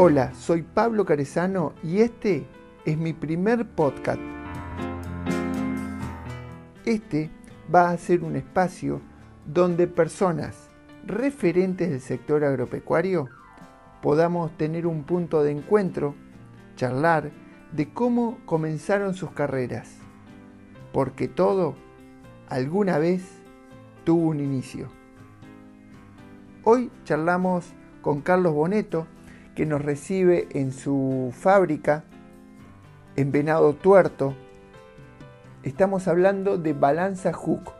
Hola, soy Pablo Carezano y este es mi primer podcast. Este va a ser un espacio donde personas referentes del sector agropecuario podamos tener un punto de encuentro, charlar de cómo comenzaron sus carreras, porque todo alguna vez tuvo un inicio. Hoy charlamos con Carlos Boneto, que nos recibe en su fábrica en Venado Tuerto. Estamos hablando de Balanza Hook,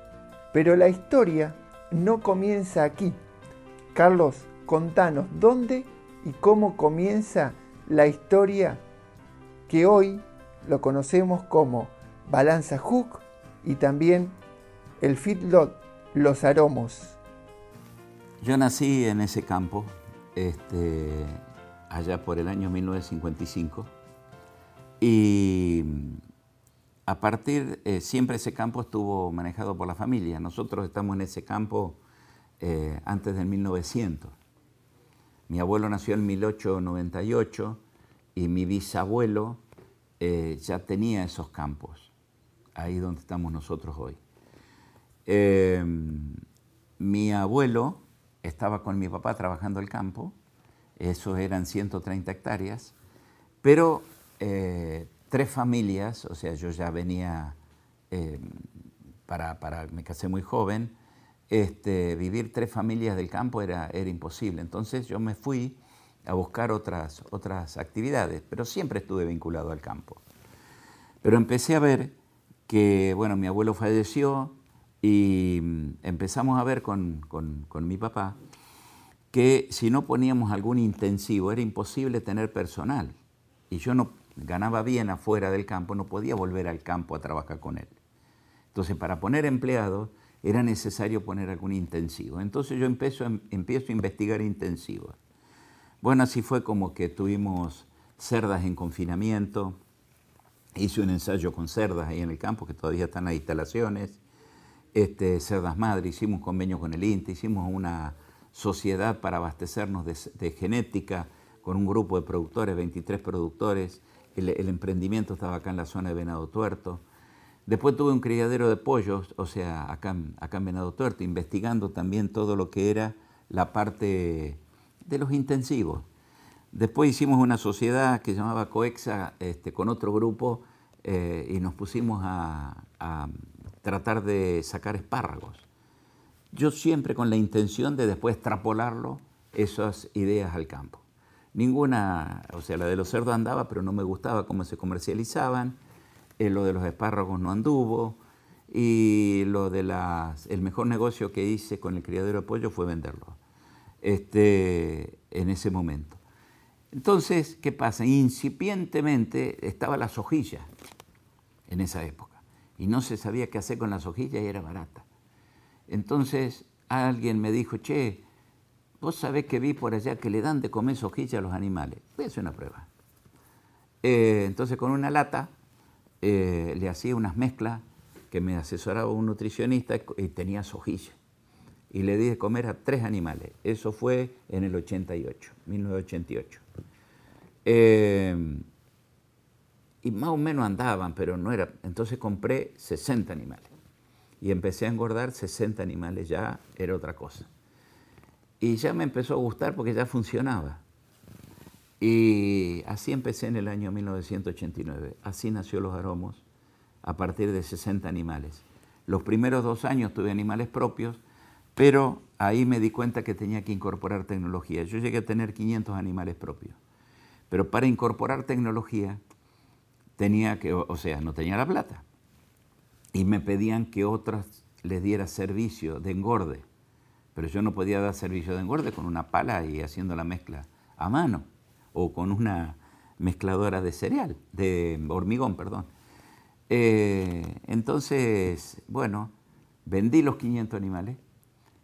pero la historia no comienza aquí. Carlos, contanos dónde y cómo comienza la historia que hoy lo conocemos como Balanza Hook y también el feedlot Los Aromos. Yo nací en ese campo, este, allá por el año 1955, y a partir, eh, siempre ese campo estuvo manejado por la familia. Nosotros estamos en ese campo eh, antes del 1900. Mi abuelo nació en 1898 y mi bisabuelo eh, ya tenía esos campos, ahí donde estamos nosotros hoy. mi abuelo estaba con mi papá trabajando el campo, eso eran 130 hectáreas, pero tres familias, o sea, yo ya venía, eh, para, para, me casé muy joven, este, vivir tres familias del campo era, era imposible. Entonces yo me fui a buscar otras, otras actividades, pero siempre estuve vinculado al campo. Pero empecé a ver que, bueno, mi abuelo falleció y mm, empezamos a ver con, con, con mi papá que si no poníamos algún intensivo era imposible tener personal. Y yo no, ganaba bien afuera del campo, no podía volver al campo a trabajar con él. Entonces, para poner empleados era necesario poner algún intensivo. Entonces yo empiezo, empiezo a investigar intensivos. Bueno, así fue como que tuvimos cerdas en confinamiento, hice un ensayo con cerdas ahí en el campo, que todavía están las instalaciones, este, cerdas madre, hicimos un convenio con el INTE, hicimos una sociedad para abastecernos de, genética con un grupo de productores, 23 productores, el, emprendimiento estaba acá en la zona de Venado Tuerto. Después tuve un criadero de pollos, o sea, acá, acá en Venado Tuerto, investigando también todo lo que era la parte de los intensivos. Después hicimos una sociedad que llamaba Coexa este, con otro grupo eh, y nos pusimos a, a, tratar de sacar espárragos. Yo siempre con la intención de después extrapolarlo esas ideas al campo. Ninguna, o sea, la de los cerdos andaba, pero no me gustaba cómo se comercializaban. Eh, lo de los espárragos no anduvo. Y lo de las, el mejor negocio que hice con el criadero de pollo fue venderlo este, en ese momento. Entonces, ¿qué pasa? Incipientemente estaba la sojilla en esa época y no se sabía qué hacer con la sojilla y era barata. Entonces alguien me dijo, che, Vos sabés que vi por allá que le dan de comer sojilla a los animales. Voy a hacer una prueba. Eh, entonces con una lata eh, le hacía unas mezclas que me asesoraba un nutricionista y tenía sojilla. Y le di de comer a tres animales. Eso fue en el 88, 1988. Eh, y más o menos andaban, pero no era. Entonces compré 60 animales. Y empecé a engordar 60 animales, ya era otra cosa. Y ya me empezó a gustar porque ya funcionaba. Y así empecé en el año 1989. Así nació Los Aromos, a partir de 60 animales. Los primeros dos años tuve animales propios, pero ahí me di cuenta que tenía que incorporar tecnología. Yo llegué a tener 500 animales propios. Pero para incorporar tecnología tenía que, o sea, no tenía la plata. Y me pedían que otras les diera servicio de engorde pero yo no podía dar servicio de engorde con una pala y haciendo la mezcla a mano o con una mezcladora de cereal, de hormigón, perdón. Eh, entonces, bueno, vendí los 500 animales,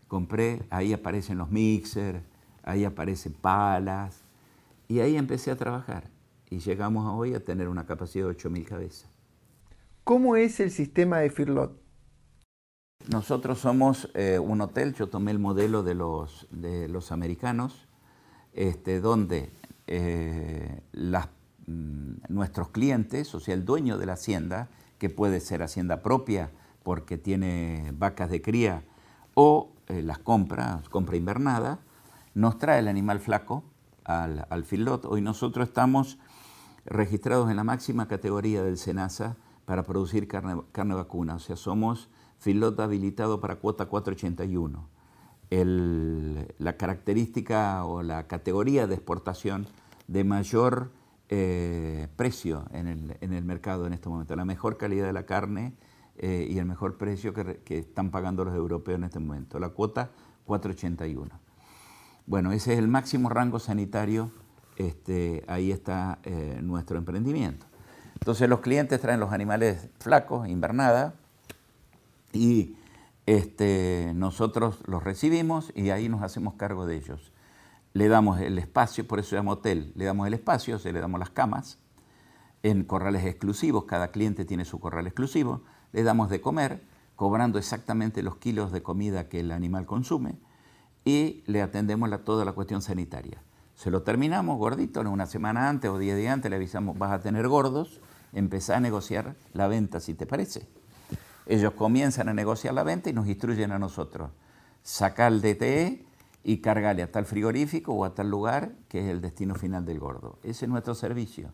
compré, ahí aparecen los mixers, ahí aparecen palas, y ahí empecé a trabajar. Y llegamos hoy a tener una capacidad de 8.000 cabezas. ¿Cómo es el sistema de Firlot? Nosotros somos eh, un hotel, yo tomé el modelo de los, de los americanos, este, donde eh, mm, nuestros clientes, o sea, el dueño de la hacienda, que puede ser hacienda propia porque tiene vacas de cría o eh, las compra, compra invernada, nos trae el animal flaco al, al filot. Hoy nosotros estamos registrados en la máxima categoría del SENASA para producir carne, carne vacuna, o sea, somos filot habilitado para cuota 481. la característica o la categoría de exportación de mayor eh, precio en el, mercado en este momento, la mejor calidad de la carne eh, y el mejor precio que, están pagando los europeos en este momento, la cuota 481. Bueno, ese es el máximo rango sanitario, este, ahí está eh, nuestro emprendimiento. Entonces los clientes traen los animales flacos, invernada, y este, nosotros los recibimos y ahí nos hacemos cargo de ellos. Le damos el espacio, por eso se llama hotel, le damos el espacio, se le damos las camas en corrales exclusivos, cada cliente tiene su corral exclusivo, le damos de comer, cobrando exactamente los kilos de comida que el animal consume y le atendemos toda la cuestión sanitaria. Se lo terminamos gordito, una semana antes o diez días antes le avisamos, vas a tener gordos, empezá a negociar la venta si te parece. Ellos comienzan a negociar la venta y nos instruyen a nosotros. Sacar el DTE y cargarle a tal frigorífico o a tal lugar que es el destino final del gordo. Ese es nuestro servicio.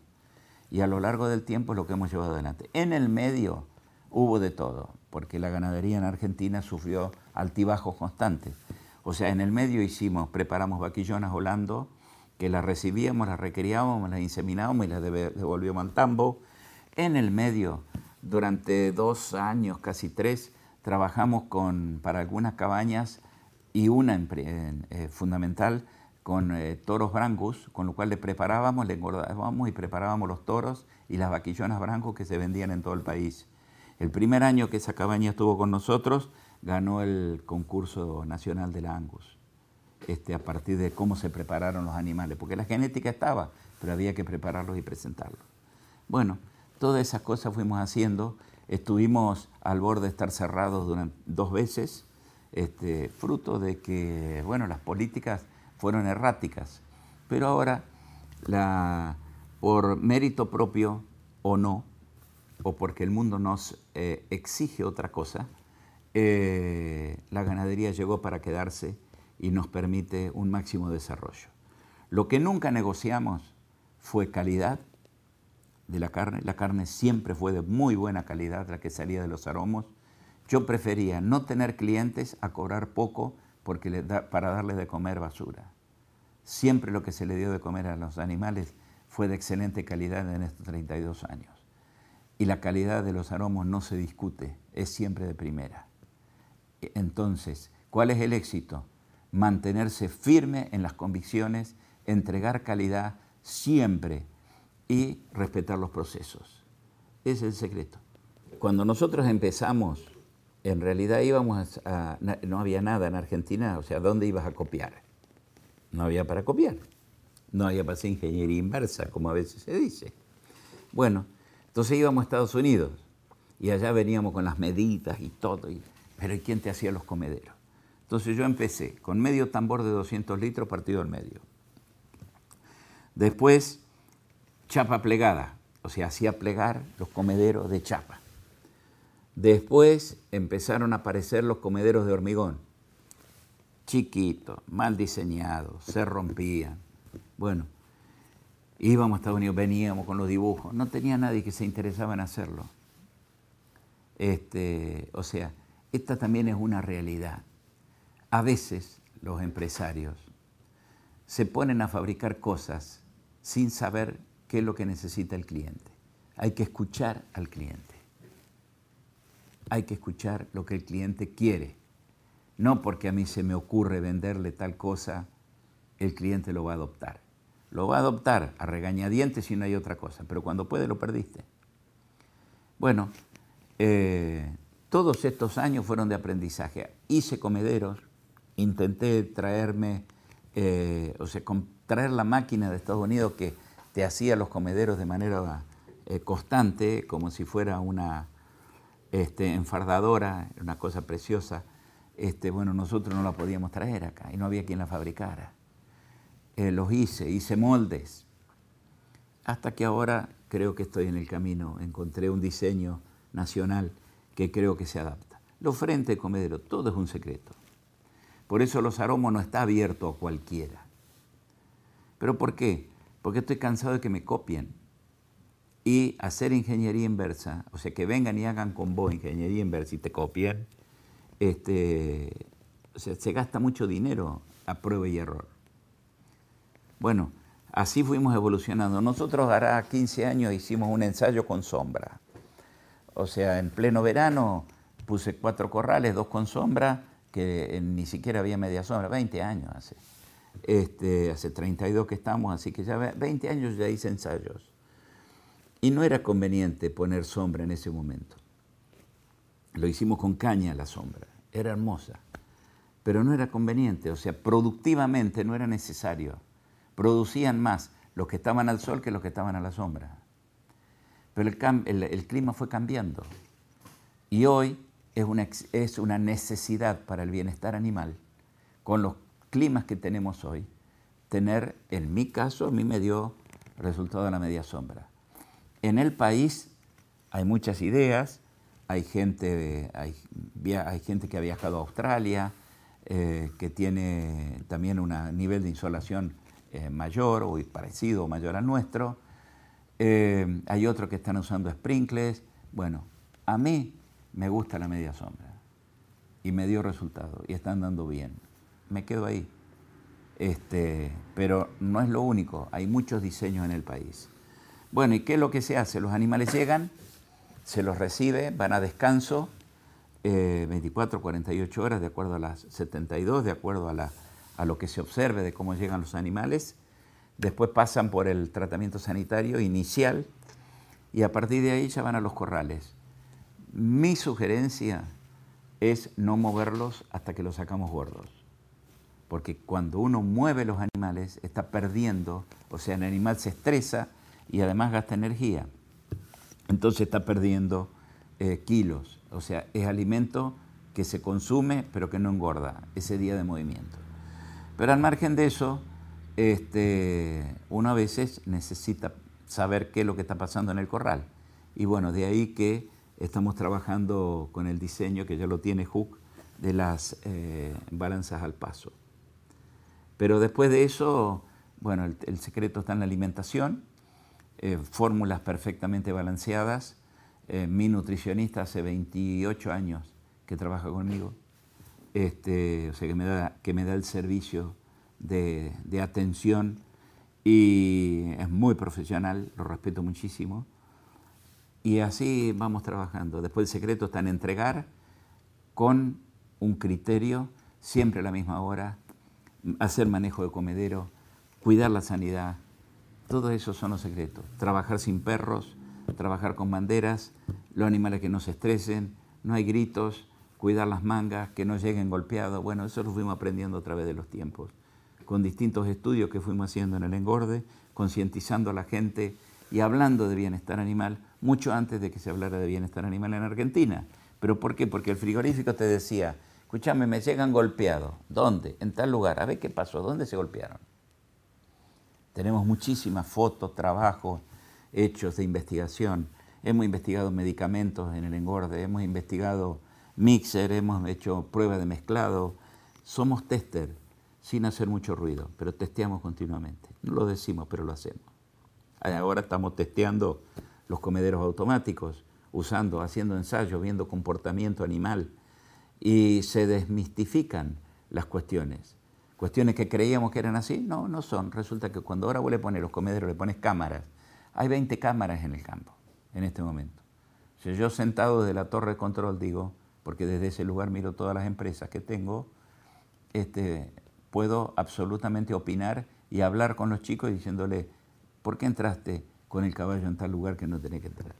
Y a lo largo del tiempo es lo que hemos llevado adelante. En el medio hubo de todo, porque la ganadería en Argentina sufrió altibajos constantes. O sea, en el medio hicimos, preparamos vaquillonas volando, que las recibíamos, las requeríamos, las inseminábamos y las devolvíamos al tambo. En el medio durante dos años, casi tres, trabajamos con, para algunas cabañas y una eh, fundamental con eh, toros brancos, con lo cual le preparábamos, le engordábamos y preparábamos los toros y las vaquillonas brancos que se vendían en todo el país. El primer año que esa cabaña estuvo con nosotros, ganó el concurso nacional de la Angus, este, a partir de cómo se prepararon los animales, porque la genética estaba, pero había que prepararlos y presentarlos. Bueno, Todas esas cosas fuimos haciendo. Estuvimos al borde de estar cerrados dos veces, este, fruto de que, bueno, las políticas fueron erráticas. Pero ahora, por mérito propio o no, o porque el mundo nos eh, exige otra cosa, eh, la ganadería llegó para quedarse y nos permite un máximo desarrollo. Lo que nunca negociamos fue calidad de la carne. La carne siempre fue de muy buena calidad, la que salía de los aromos. Yo prefería no tener clientes a cobrar poco porque para darles de comer basura. Siempre lo que se le dio de comer a los animales fue de excelente calidad en estos 32 años. Y la calidad de los aromos no se discute, es siempre de primera. Entonces, ¿cuál es el éxito? Mantenerse firme en las convicciones, entregar calidad siempre y respetar los procesos. Es el secreto. Cuando nosotros empezamos, en realidad íbamos a, no había nada en Argentina, o sea, ¿dónde ibas a copiar? No había para copiar. No había para hacer ingeniería inversa, como a veces se dice. Bueno, entonces íbamos a Estados Unidos y allá veníamos con las medidas y todo, pero ¿y quién te hacía los comederos? Entonces yo empecé con medio tambor de 200 litros partido al medio. Después chapa plegada, o sea, hacía plegar los comederos de chapa. Después empezaron a aparecer los comederos de hormigón, chiquitos, mal diseñados, se rompían. Bueno, íbamos a Estados Unidos, veníamos con los dibujos, no tenía nadie que se interesaba en hacerlo. Este, o sea, esta también es una realidad. A veces los empresarios se ponen a fabricar cosas sin saber qué es lo que necesita el cliente. Hay que escuchar al cliente. Hay que escuchar lo que el cliente quiere. No porque a mí se me ocurre venderle tal cosa, el cliente lo va a adoptar. Lo va a adoptar a regañadientes si no hay otra cosa, pero cuando puede lo perdiste. Bueno, eh, todos estos años fueron de aprendizaje. Hice comederos, intenté traerme, eh, o sea, traer la máquina de Estados Unidos que te hacía los comederos de manera eh, constante, como si fuera una este, enfardadora, una cosa preciosa. Este, bueno, nosotros no la podíamos traer acá y no había quien la fabricara. eh, los hice, hice moldes. Hasta que ahora creo que estoy en el camino, encontré un diseño nacional que creo que se adapta. Los frentes comedero, todo es un secreto. Por eso los aromos no está abierto a cualquiera. ¿Pero por qué? Porque estoy cansado de que me copien. Y hacer ingeniería inversa, o sea, que vengan y hagan con vos ingeniería inversa y te copien, este, o sea, se gasta mucho dinero a prueba y error. Bueno, así fuimos evolucionando. Nosotros hará 15 años hicimos un ensayo con sombra. O sea, en pleno verano puse cuatro corrales, dos con sombra, que ni siquiera había media sombra, 20 años hace. Este, hace 32 que estamos, así que ya 20 años ya hice ensayos. Y no era conveniente poner sombra en ese momento. Lo hicimos con caña la sombra, era hermosa, pero no era conveniente, o sea, productivamente no era necesario. Producían más los que estaban al sol que los que estaban a la sombra. Pero el, clima fue cambiando. Y hoy es una, es una necesidad para el bienestar animal, con los climas que tenemos hoy, tener, en mi caso, a mí me dio resultado de la media sombra. En el país hay muchas ideas, hay gente, hay, hay gente que ha viajado a Australia, eh, que tiene también un nivel de insolación eh, mayor o parecido o mayor al nuestro. Eh, hay otros que están usando sprinkles. Bueno, a mí me gusta la media sombra y me dio resultado y están dando bien. Me quedo ahí. Este, pero no es lo único, hay muchos diseños en el país. Bueno, ¿y qué es lo que se hace? Los animales llegan, se los recibe, van a descanso, 24, eh, 48 horas, de acuerdo a las 72, de acuerdo a, la, a lo que se observe de cómo llegan los animales. Después pasan por el tratamiento sanitario inicial y a partir de ahí ya van a los corrales. Mi sugerencia es no moverlos hasta que los sacamos gordos. Porque cuando uno mueve los animales está perdiendo, o sea, el animal se estresa y además gasta energía. Entonces está perdiendo eh, kilos. O sea, es alimento que se consume pero que no engorda ese día de movimiento. Pero al margen de eso, este, uno a veces necesita saber qué es lo que está pasando en el corral. Y bueno, de ahí que estamos trabajando con el diseño, que ya lo tiene Hook, de las eh, balanzas al paso. Pero después de eso, bueno, el, secreto está en la alimentación, eh, fórmulas perfectamente balanceadas. Eh, mi nutricionista hace 28 años que trabaja conmigo, este, o sea, que me da, que me da el servicio de, de atención y es muy profesional, lo respeto muchísimo. Y así vamos trabajando. Después el secreto está en entregar con un criterio, siempre a la misma hora, hacer manejo de comedero, cuidar la sanidad. Todo eso son los secretos. Trabajar sin perros, trabajar con banderas, los animales que no se estresen, no hay gritos, cuidar las mangas, que no lleguen golpeados. Bueno, eso lo fuimos aprendiendo a través de los tiempos con distintos estudios que fuimos haciendo en el engorde, concientizando a la gente y hablando de bienestar animal mucho antes de que se hablara de bienestar animal en Argentina. ¿Pero por qué? Porque el frigorífico te decía, escúchame, me llegan golpeados. ¿Dónde? En tal lugar. A ver qué pasó, ¿dónde se golpearon? Tenemos muchísimas fotos, trabajos, hechos de investigación. Hemos investigado medicamentos en el engorde, hemos investigado mixer, hemos hecho pruebas de mezclado. Somos tester sin hacer mucho ruido, pero testeamos continuamente. No lo decimos, pero lo hacemos. Ahora estamos testeando los comederos automáticos, usando, haciendo ensayos, viendo comportamiento animal y se desmistifican las cuestiones. Cuestiones que creíamos que eran así, no, no son. Resulta que cuando ahora vos le pones los comederos, le pones cámaras, hay 20 cámaras en el campo en este momento. Si yo sentado desde la torre de control digo, porque desde ese lugar miro todas las empresas que tengo, este, puedo absolutamente opinar y hablar con los chicos diciéndole, ¿por qué entraste con el caballo en tal lugar que no tenés que entrar?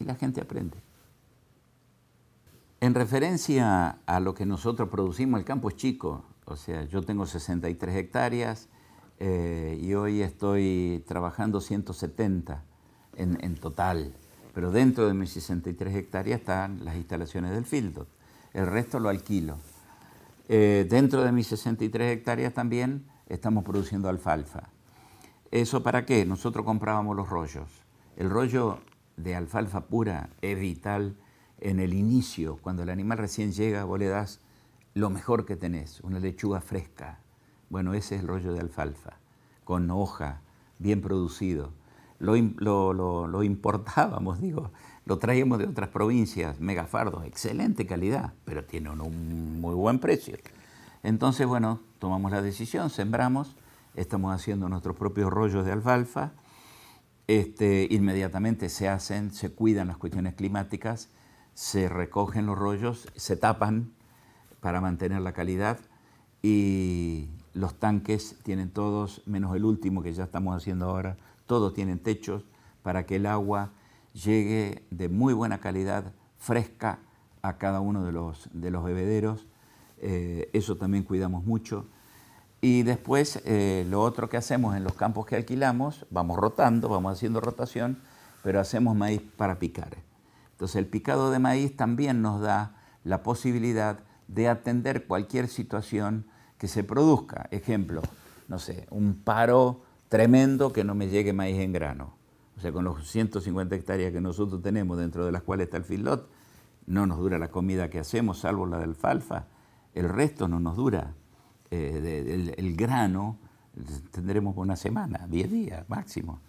Y la gente aprende. En referencia a lo que nosotros producimos, el campo es chico, o sea, yo tengo 63 hectáreas eh, y hoy estoy trabajando 170 en, total, pero dentro de mis 63 hectáreas están las instalaciones del Fieldot, el resto lo alquilo. Eh, dentro de mis 63 hectáreas también estamos produciendo alfalfa. ¿Eso para qué? Nosotros comprábamos los rollos. El rollo de alfalfa pura es vital en el inicio, cuando el animal recién llega, vos le das lo mejor que tenés, una lechuga fresca. Bueno, ese es el rollo de alfalfa, con hoja, bien producido. Lo, lo, importábamos, digo, lo traíamos de otras provincias, megafardos, excelente calidad, pero tiene un muy buen precio. Entonces, bueno, tomamos la decisión, sembramos, estamos haciendo nuestros propios rollos de alfalfa, este, inmediatamente se hacen, se cuidan las cuestiones climáticas, se recogen los rollos, se tapan para mantener la calidad y los tanques tienen todos, menos el último que ya estamos haciendo ahora, todos tienen techos para que el agua llegue de muy buena calidad, fresca, a cada uno de los, de los bebederos. Eh, eso también cuidamos mucho. Y después eh, lo otro que hacemos en los campos que alquilamos, vamos rotando, vamos haciendo rotación, pero hacemos maíz para picar. Entonces el picado de maíz también nos da la posibilidad de atender cualquier situación que se produzca. Ejemplo, no sé, un paro tremendo que no me llegue maíz en grano. O sea, con los 150 hectáreas que nosotros tenemos, dentro de las cuales está el filot, no nos dura la comida que hacemos, salvo la de alfalfa. El resto no nos dura. Eh, el, grano tendremos una semana, 10 días máximo.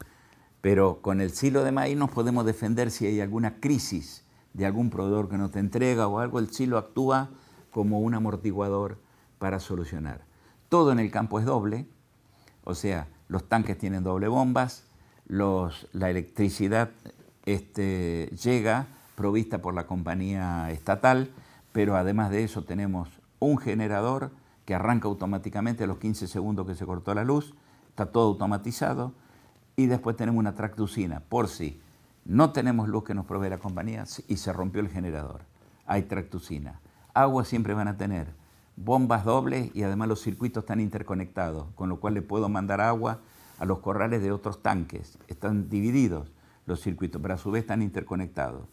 Pero con el silo de maíz nos podemos defender si hay alguna crisis de algún proveedor que no te entrega o algo, el silo actúa como un amortiguador para solucionar. Todo en el campo es doble, o sea, los tanques tienen doble bombas, la electricidad este, llega provista por la compañía estatal, pero además de eso tenemos un generador que arranca automáticamente a los 15 segundos que se cortó la luz, está todo automatizado, y después tenemos una tractucina, por si no tenemos luz que nos provee la compañía y se rompió el generador, hay tractucina. Agua siempre van a tener, bombas dobles y además los circuitos están interconectados, con lo cual le puedo mandar agua a los corrales de otros tanques. Están divididos los circuitos, pero a su vez están interconectados.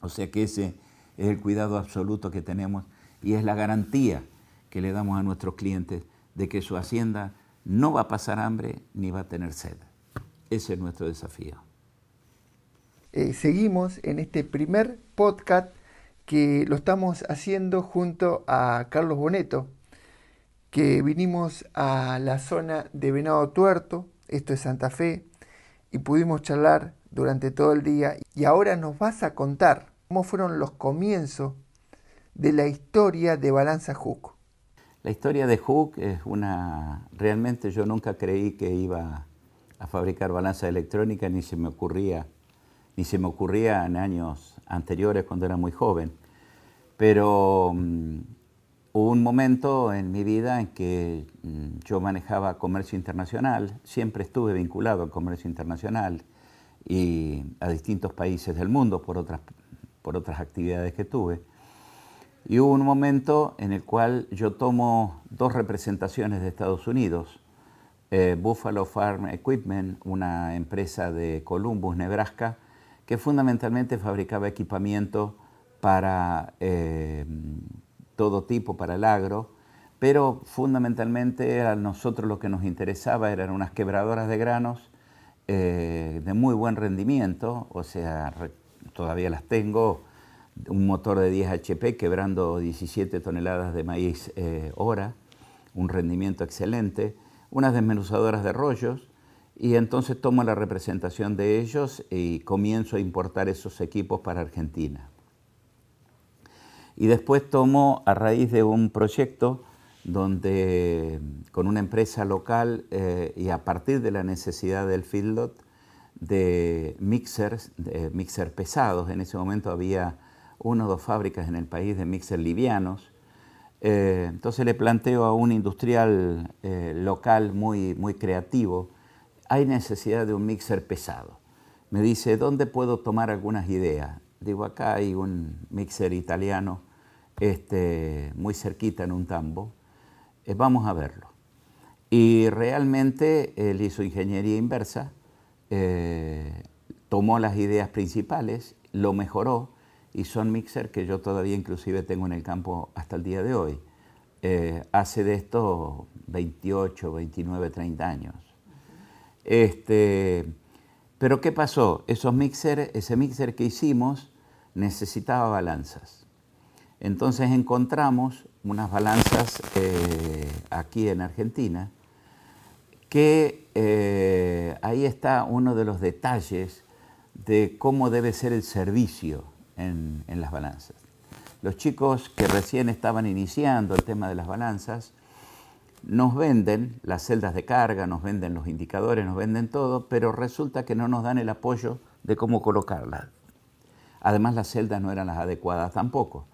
O sea que ese es el cuidado absoluto que tenemos y es la garantía que le damos a nuestros clientes de que su hacienda no va a pasar hambre ni va a tener sed. Ese es nuestro desafío. Eh, seguimos en este primer podcast que lo estamos haciendo junto a Carlos Boneto, que vinimos a la zona de Venado Tuerto, esto es Santa Fe, y pudimos charlar durante todo el día. Y ahora nos vas a contar cómo fueron los comienzos de la historia de Balanza Hook. La historia de Hook es una... Realmente yo nunca creí que iba a fabricar balanza electrónica, ni se me ocurría, ni se me ocurría en años anteriores cuando era muy joven. Pero mm, hubo un momento en mi vida en que mm, yo manejaba comercio internacional, siempre estuve vinculado al comercio internacional y a distintos países del mundo por otras, por otras actividades que tuve. Y hubo un momento en el cual yo tomo dos representaciones de Estados Unidos, eh, Buffalo Farm Equipment, una empresa de Columbus, Nebraska, que fundamentalmente fabricaba equipamiento para eh, todo tipo, para el agro, pero fundamentalmente a nosotros lo que nos interesaba eran unas quebradoras de granos eh, de muy buen rendimiento, o sea, todavía las tengo, un motor de 10 HP quebrando 17 toneladas de maíz eh, hora, un rendimiento excelente, unas desmenuzadoras de rollos, y entonces tomo la representación de ellos y comienzo a importar esos equipos para Argentina. Y después tomo a raíz de un proyecto donde con una empresa local eh, y a partir de la necesidad del feedlot de mixers, de mixer pesados, en ese momento había una o dos fábricas en el país de mixer livianos. Eh, entonces le planteo a un industrial eh, local muy, muy creativo, hay necesidad de un mixer pesado. Me dice, ¿dónde puedo tomar algunas ideas? Digo, acá hay un mixer italiano este, muy cerquita en un tambo, eh, vamos a verlo. Y realmente él hizo ingeniería inversa, tomó las ideas principales, lo mejoró y son mixer que yo todavía inclusive tengo en el campo hasta el día de hoy. eh, hace de esto 28, 29, 30 años. Este, pero ¿qué pasó? Esos mixer, ese mixer que hicimos necesitaba balanzas. Entonces encontramos unas balanzas eh, aquí en Argentina, que eh, ahí está uno de los detalles de cómo debe ser el servicio en, las balanzas. Los chicos que recién estaban iniciando el tema de las balanzas nos venden las celdas de carga, nos venden los indicadores, nos venden todo, pero resulta que no nos dan el apoyo de cómo colocarlas. Además las celdas no eran las adecuadas tampoco.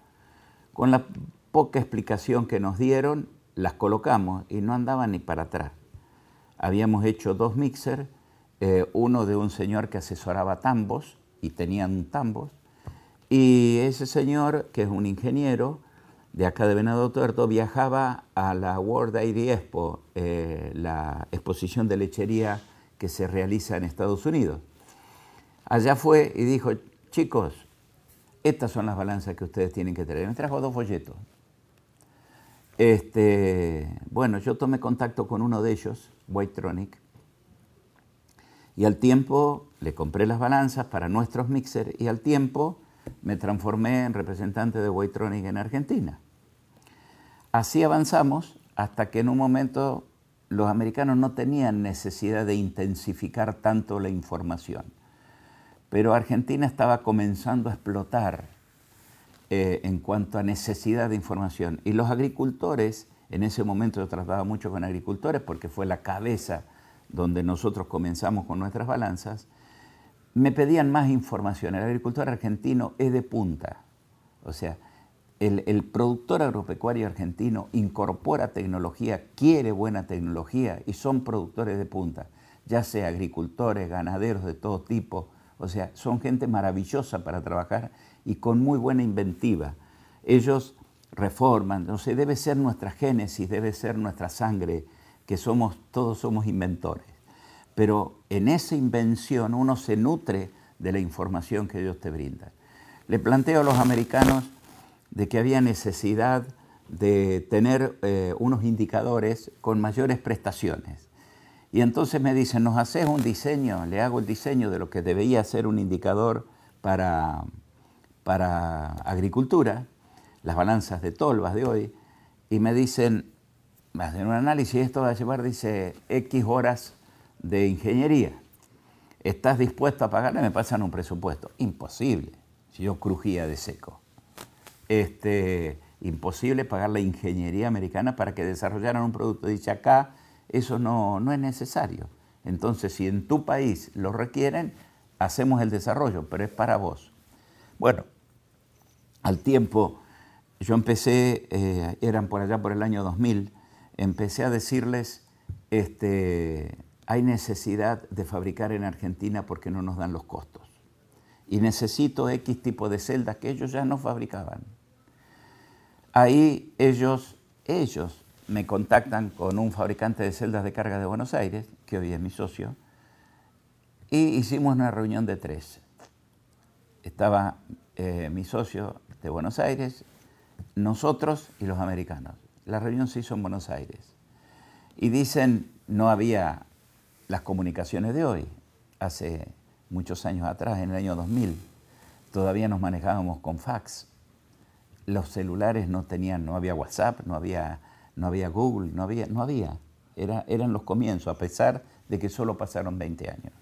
Con la poca explicación que nos dieron, las colocamos y no andaban ni para atrás. Habíamos hecho dos mixers, eh, uno de un señor que asesoraba tambos y tenían tambos, y ese señor, que es un ingeniero de acá de Venado Tuerto, viajaba a la World Dairy Expo, eh, la exposición de lechería que se realiza en Estados Unidos. Allá fue y dijo, chicos, estas son las balanzas que ustedes tienen que tener. Me trajo dos folletos. Este, bueno, yo tomé contacto con uno de ellos, Whitetronic, y al tiempo le compré las balanzas para nuestros mixers y al tiempo me transformé en representante de Whitetronic en Argentina. Así avanzamos hasta que en un momento los americanos no tenían necesidad de intensificar tanto la información, pero Argentina estaba comenzando a explotar eh, en cuanto a necesidad de información. Y los agricultores, en ese momento yo trataba mucho con agricultores porque fue la cabeza donde nosotros comenzamos con nuestras balanzas, me pedían más información. El agricultor argentino es de punta. O sea, el, productor agropecuario argentino incorpora tecnología, quiere buena tecnología y son productores de punta, ya sea agricultores, ganaderos de todo tipo. O sea, son gente maravillosa para trabajar y con muy buena inventiva. Ellos reforman, no sé, debe ser nuestra génesis, debe ser nuestra sangre, que somos, todos somos inventores. Pero en esa invención uno se nutre de la información que Dios te brinda. Le planteo a los americanos de que había necesidad de tener eh, unos indicadores con mayores prestaciones. Y entonces me dicen, ¿nos haces un diseño? Le hago el diseño de lo que debería ser un indicador para, para agricultura, las balanzas de tolvas de hoy, y me dicen, me hacen un análisis, esto va a llevar, dice, X horas de ingeniería. ¿Estás dispuesto a pagarle? Me pasan un presupuesto. Imposible, si yo crujía de seco. Este, imposible pagar la ingeniería americana para que desarrollaran un producto. Dice, acá eso no, no es necesario. Entonces, si en tu país lo requieren, hacemos el desarrollo, pero es para vos. Bueno, al tiempo, yo empecé, eh, eran por allá por el año 2000, empecé a decirles, este, hay necesidad de fabricar en Argentina porque no nos dan los costos. Y necesito X tipo de celdas que ellos ya no fabricaban. Ahí ellos, ellos me contactan con un fabricante de celdas de carga de Buenos Aires, que hoy es mi socio, y hicimos una reunión de tres. Estaba eh, mi socio de Buenos Aires, nosotros y los americanos. La reunión se hizo en Buenos Aires. Y dicen, no había las comunicaciones de hoy. Hace muchos años atrás, en el año 2000, todavía nos manejábamos con fax. Los celulares no tenían, no había WhatsApp, no había, no había Google, no había, no había. Era, eran los comienzos, a pesar de que solo pasaron 20 años.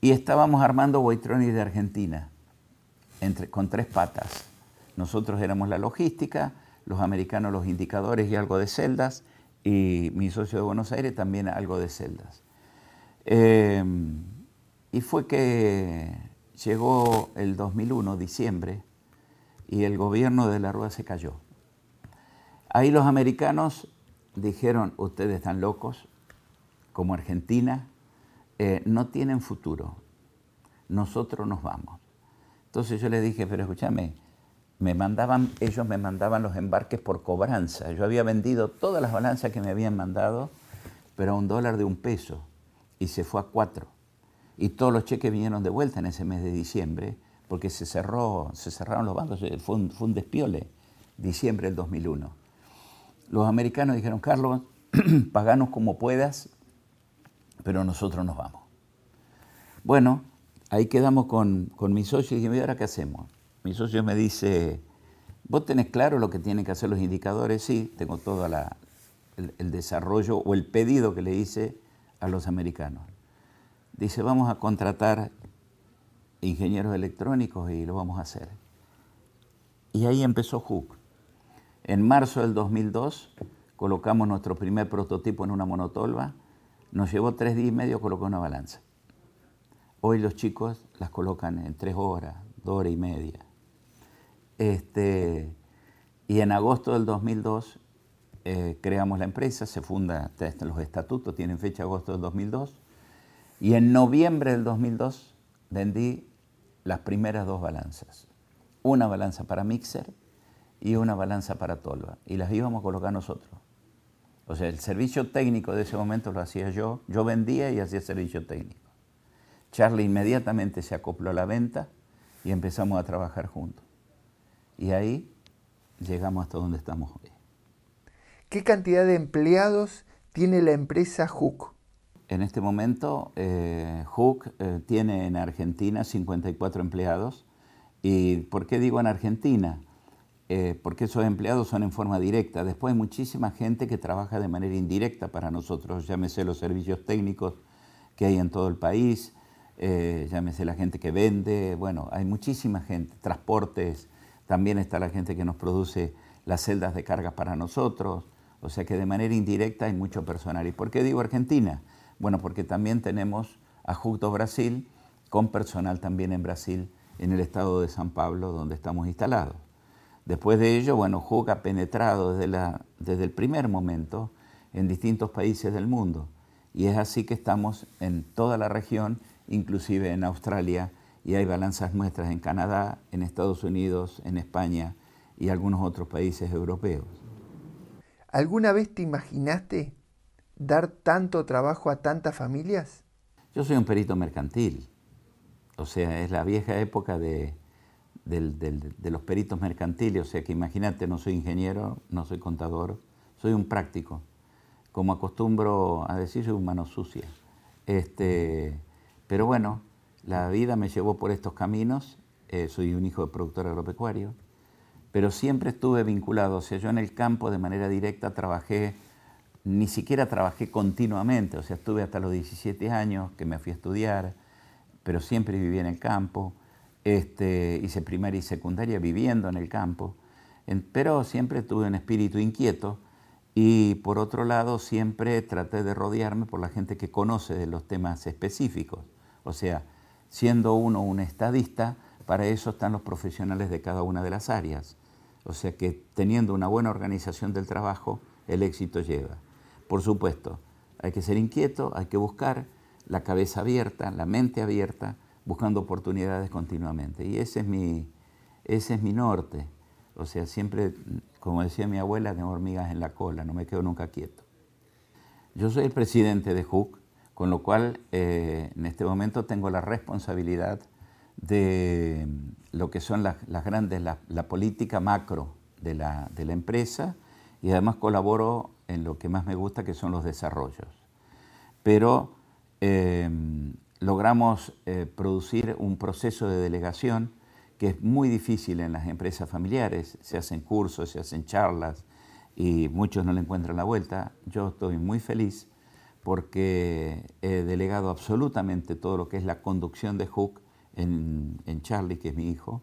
Y estábamos armando Waitronics de Argentina con tres patas. Nosotros éramos la logística, los americanos los indicadores y algo de celdas, y mi socio de Buenos Aires también algo de celdas. Eh, y fue que llegó el 2001, diciembre, y el gobierno de la Rúa se cayó. Ahí los americanos dijeron, ustedes están locos, como Argentina, eh, no tienen futuro, nosotros nos vamos. Entonces yo le dije, pero escúchame, me mandaban, ellos me mandaban los embarques por cobranza. Yo había vendido todas las balanzas que me habían mandado, pero a un dólar de un peso, y se fue a cuatro. Y todos los cheques vinieron de vuelta en ese mes de diciembre, porque se cerró, se cerraron los bancos, fue un, fue despiole, diciembre del 2001. los americanos dijeron, Carlos, paganos como puedas, pero nosotros nos vamos. Bueno, ahí quedamos con, con mi socio y dije, ¿y ahora qué hacemos? Mi socio me dice, ¿vos tenés claro lo que tienen que hacer los indicadores? Sí, tengo todo el, desarrollo o el pedido que le hice a los americanos. Dice, vamos a contratar ingenieros electrónicos y lo vamos a hacer. Y ahí empezó Hook. En marzo del 2002 colocamos nuestro primer prototipo en una monotolva. Nos llevó tres días y medio colocar una balanza. Hoy los chicos las colocan en tres horas, dos horas y media. Este, y en agosto del 2002 eh, creamos la empresa, se funda, los estatutos tienen fecha agosto del 2002, y en noviembre del 2002 vendí las primeras dos balanzas. Una balanza para Mixer y una balanza para Tolva, y las íbamos a colocar nosotros. O sea, el servicio técnico de ese momento lo hacía yo, yo vendía y hacía servicio técnico. Charlie inmediatamente se acopló a la venta y empezamos a trabajar juntos. Y ahí llegamos hasta donde estamos hoy. ¿Qué cantidad de empleados tiene la empresa Hook? En este momento, eh, Hook eh, tiene en Argentina 54 empleados. ¿Y por qué digo en Argentina? Eh, porque esos empleados son en forma directa. Después hay muchísima gente que trabaja de manera indirecta para nosotros, llámese los servicios técnicos que hay en todo el país, llámese la gente que vende, bueno, hay muchísima gente, transportes, también está la gente que nos produce las celdas de carga para nosotros. O sea que de manera indirecta hay mucho personal. ¿Y por qué digo Argentina? Bueno, porque también tenemos a Justo Brasil, con personal también en Brasil, en el estado de San Pablo, donde estamos instalados. Después de ello, bueno, JUC ha penetrado desde, desde el primer momento en distintos países del mundo. Y es así que estamos en toda la región, inclusive en Australia, y hay balanzas nuestras en Canadá, en Estados Unidos, en España y algunos otros países europeos. ¿Alguna vez te imaginaste dar tanto trabajo a tantas familias? Yo soy un perito mercantil, o sea, es la vieja época de, de los peritos mercantiles, o sea que imagínate, no soy ingeniero, no soy contador, soy un práctico. Como acostumbro a decir, soy un mano sucia. Este, pero bueno, la vida me llevó por estos caminos, eh, soy un hijo de productor agropecuario, pero siempre estuve vinculado, o sea, yo en el campo de manera directa trabajé, ni siquiera trabajé continuamente, o sea, estuve hasta los 17 años que me fui a estudiar, pero siempre viví en el campo, este, hice primaria y secundaria viviendo en el campo, pero siempre tuve un espíritu inquieto y por otro lado siempre traté de rodearme por la gente que conoce de los temas específicos, o sea, siendo uno un estadista, para eso están los profesionales de cada una de las áreas. O sea que teniendo una buena organización del trabajo, el éxito lleva. Por supuesto, hay que ser inquieto, hay que buscar la cabeza abierta, la mente abierta, buscando oportunidades continuamente. Y ese es mi, ese es mi norte. O sea, siempre, como decía mi abuela, tengo hormigas en la cola, no me quedo nunca quieto. Yo soy el presidente de HUC, con lo cual, eh, en este momento tengo la responsabilidad de lo que son las, grandes, la, política macro de la, empresa y además colaboro en lo que más me gusta, que son los desarrollos. Pero eh, logramos eh, producir un proceso de delegación que es muy difícil en las empresas familiares. Se hacen cursos, se hacen charlas y muchos no le encuentran la vuelta. Yo estoy muy feliz porque he delegado absolutamente todo lo que es la conducción de Hook en, Charlie, que es mi hijo,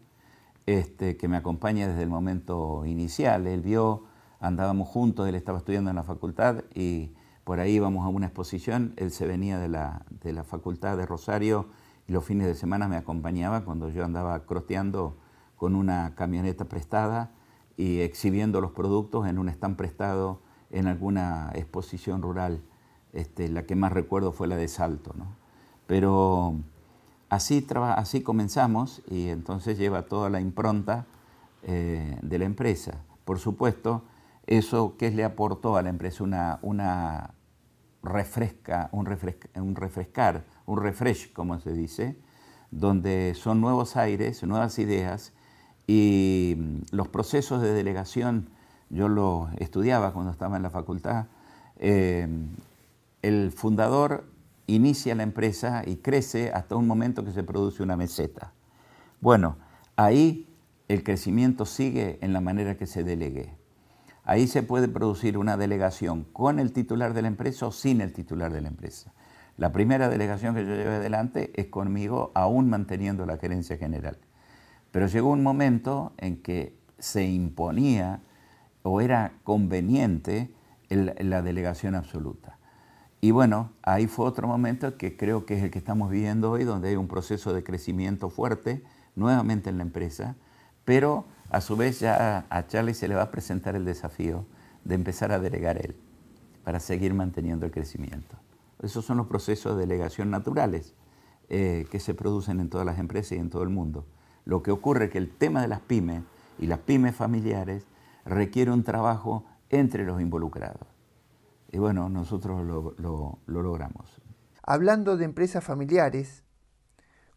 este, que me acompaña desde el momento inicial. Él vio, andábamos juntos, él estaba estudiando en la facultad y por ahí íbamos a una exposición, él se venía de la, de la facultad de Rosario y los fines de semana me acompañaba cuando yo andaba croteando con una camioneta prestada y exhibiendo los productos en un stand prestado en alguna exposición rural este, la que más recuerdo fue la de Salto. ¿no? Pero así, así comenzamos y entonces lleva toda la impronta eh, de la empresa. Por supuesto, eso que le aportó a la empresa una, una refresca, un, refrescar, un refresh, como se dice, donde son nuevos aires, nuevas ideas y los procesos de delegación yo lo estudiaba cuando estaba en la facultad, eh, el fundador inicia la empresa y crece hasta un momento que se produce una meseta. Bueno, ahí el crecimiento sigue en la manera que se delegue. Ahí se puede producir una delegación con el titular de la empresa o sin el titular de la empresa. La primera delegación que yo llevé adelante es conmigo, aún manteniendo la gerencia general. Pero llegó un momento en que se imponía o era conveniente la delegación absoluta. Y bueno, ahí fue otro momento que creo que es el que estamos viviendo hoy, donde hay un proceso de crecimiento fuerte nuevamente en la empresa, pero a su vez ya a Charlie se le va a presentar el desafío de empezar a delegar él para seguir manteniendo el crecimiento. Esos son los procesos de delegación naturales eh, que se producen en todas las empresas y en todo el mundo. Lo que ocurre es que el tema de las pymes y las pymes familiares requiere un trabajo entre los involucrados. Y bueno, nosotros lo, lo, logramos. Hablando de empresas familiares,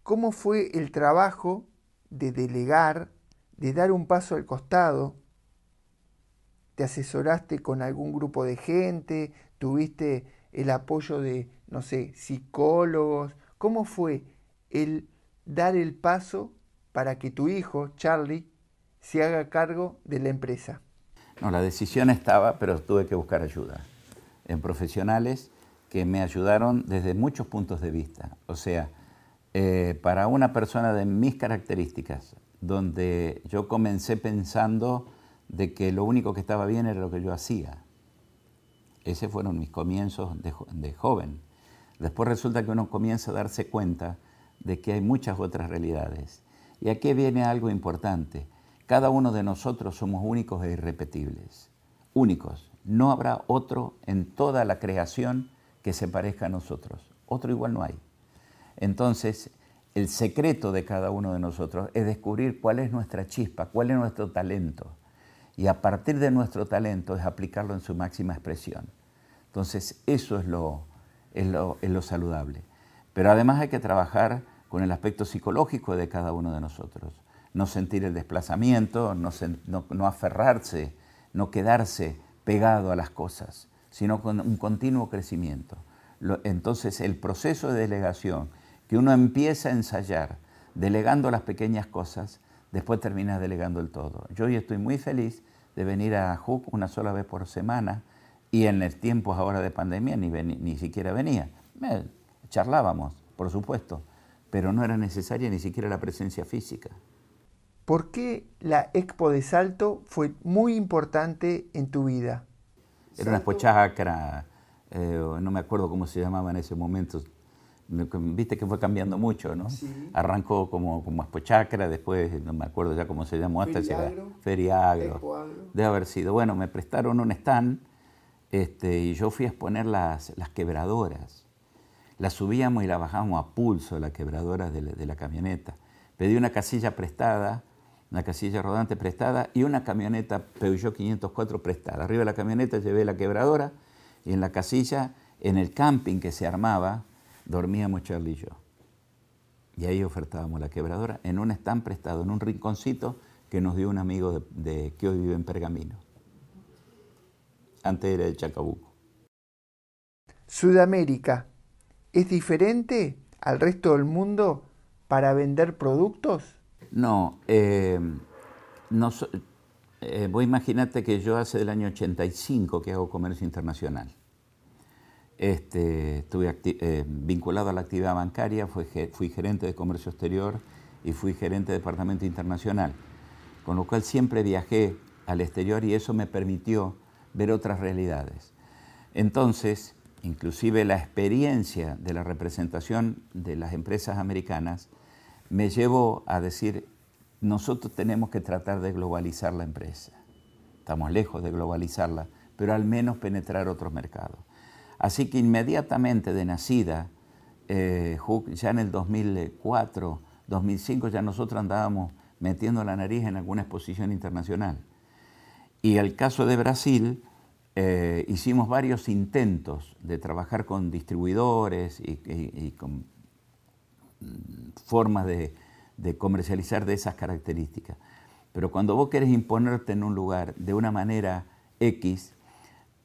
¿cómo fue el trabajo de delegar, de dar un paso al costado? ¿Te asesoraste con algún grupo de gente? ¿Tuviste el apoyo de, no sé, psicólogos? ¿Cómo fue el dar el paso para que tu hijo, Charlie, se haga cargo de la empresa? No, la decisión estaba, pero tuve que buscar ayuda en profesionales que me ayudaron desde muchos puntos de vista. O sea, eh, para una persona de mis características, donde yo comencé pensando de que lo único que estaba bien era lo que yo hacía. Esos fueron mis comienzos de, de joven. Después resulta que uno comienza a darse cuenta de que hay muchas otras realidades. Y aquí viene algo importante. Cada uno de nosotros somos únicos e irrepetibles. Únicos. No habrá otro en toda la creación que se parezca a nosotros. Otro igual no hay. Entonces, el secreto de cada uno de nosotros es descubrir cuál es nuestra chispa, cuál es nuestro talento. Y a partir de nuestro talento es aplicarlo en su máxima expresión. Entonces, eso es lo, es lo, saludable. Pero además hay que trabajar con el aspecto psicológico de cada uno de nosotros. No sentir el desplazamiento, no, no aferrarse, no quedarse pegado a las cosas, sino con un continuo crecimiento. Entonces el proceso de delegación que uno empieza a ensayar delegando las pequeñas cosas, después termina delegando el todo. Yo hoy estoy muy feliz de venir a HUC una sola vez por semana y en el tiempo ahora de pandemia ni, ni siquiera venía. charlábamos, por supuesto, pero no era necesaria ni siquiera la presencia física. ¿Por qué la Expo de Salto fue muy importante en tu vida? Era una expo chacra, eh, no me acuerdo cómo se llamaba en ese momento. Viste que fue cambiando mucho, ¿no? Arrancó como, como expo chacra, después no me acuerdo ya cómo se llamó hasta Feriagro, Feriagro. Debe haber sido. Bueno, me prestaron un stand este, y yo fui a exponer las, las quebradoras. Las subíamos y las bajábamos a pulso, las quebradoras de de la camioneta. Pedí una casilla prestada una casilla rodante prestada y una camioneta Peugeot 504 prestada. Arriba de la camioneta llevé la quebradora y en la casilla, en el camping que se armaba, dormíamos Charlie y yo. Y ahí ofertábamos la quebradora en un stand prestado, en un rinconcito que nos dio un amigo de, que hoy vive en Pergamino. Antes era de Chacabuco. Sudamérica, ¿es diferente al resto del mundo para vender productos? No, eh, no eh, vos que yo hace del año 85 que hago comercio internacional. Este, estuve eh, vinculado a la actividad bancaria, fui gerente de comercio exterior y fui gerente de departamento internacional, con lo cual siempre viajé al exterior y eso me permitió ver otras realidades. Entonces, inclusive la experiencia de la representación de las empresas americanas me llevó a decir, nosotros tenemos que tratar de globalizar la empresa. Estamos lejos de globalizarla, pero al menos penetrar otros mercados. Así que inmediatamente de nacida, eh, ya en el 2004, 2005, ya nosotros andábamos metiendo la nariz en alguna exposición internacional. Y el caso de Brasil, eh, hicimos varios intentos de trabajar con distribuidores y con formas de, comercializar de esas características. Pero cuando vos querés imponerte en un lugar de una manera X,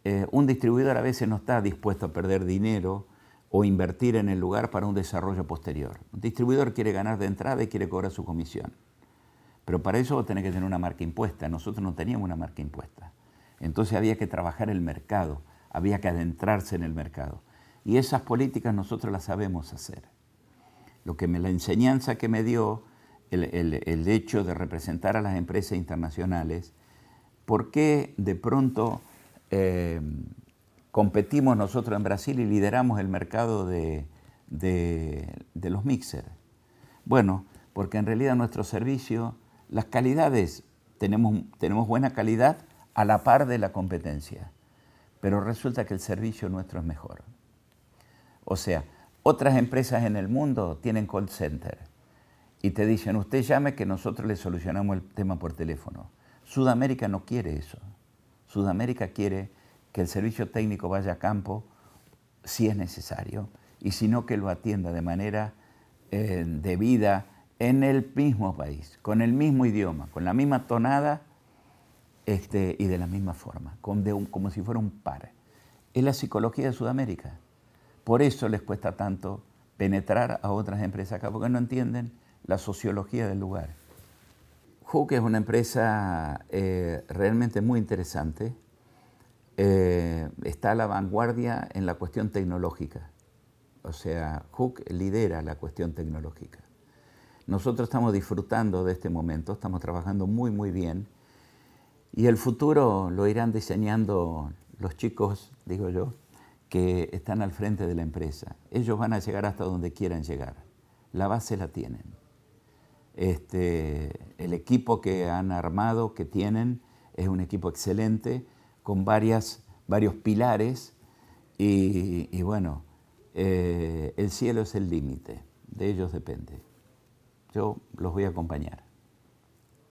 eh, un distribuidor a veces no está dispuesto a perder dinero o invertir en el lugar para un desarrollo posterior. Un distribuidor quiere ganar de entrada y quiere cobrar su comisión. Pero para eso vos tenés que tener una marca impuesta. Nosotros no teníamos una marca impuesta. Entonces había que trabajar el mercado, había que adentrarse en el mercado. Y esas políticas nosotros las sabemos hacer. Lo que me, la enseñanza que me dio el, hecho de representar a las empresas internacionales, ¿por qué de pronto eh, competimos nosotros en Brasil y lideramos el mercado de, los mixers. Bueno, porque en realidad nuestro servicio, las calidades, tenemos, tenemos buena calidad a la par de la competencia, pero resulta que el servicio nuestro es mejor. O sea, otras empresas en el mundo tienen call center y te dicen, usted llame que nosotros le solucionamos el tema por teléfono. Sudamérica no quiere eso. Sudamérica quiere que el servicio técnico vaya a campo si es necesario y si no que lo atienda de manera eh, debida en el mismo país, con el mismo idioma, con la misma tonada este, y de la misma forma, como si fuera un par. Es la psicología de Sudamérica. Por eso les cuesta tanto penetrar a otras empresas acá, porque no entienden la sociología del lugar. Hook es una empresa eh, realmente muy interesante eh, está a la vanguardia en la cuestión tecnológica. O sea, Hook lidera la cuestión tecnológica. Nosotros estamos disfrutando de este momento, estamos trabajando muy, muy bien. Y el futuro lo irán diseñando los chicos, digo yo, que están al frente de la empresa. Ellos van a llegar hasta donde quieran llegar. La base la tienen. Este, el equipo que han armado, que tienen, es un equipo excelente con varias, varios pilares y, bueno, eh, el cielo es el límite, de ellos depende. Yo los voy a acompañar.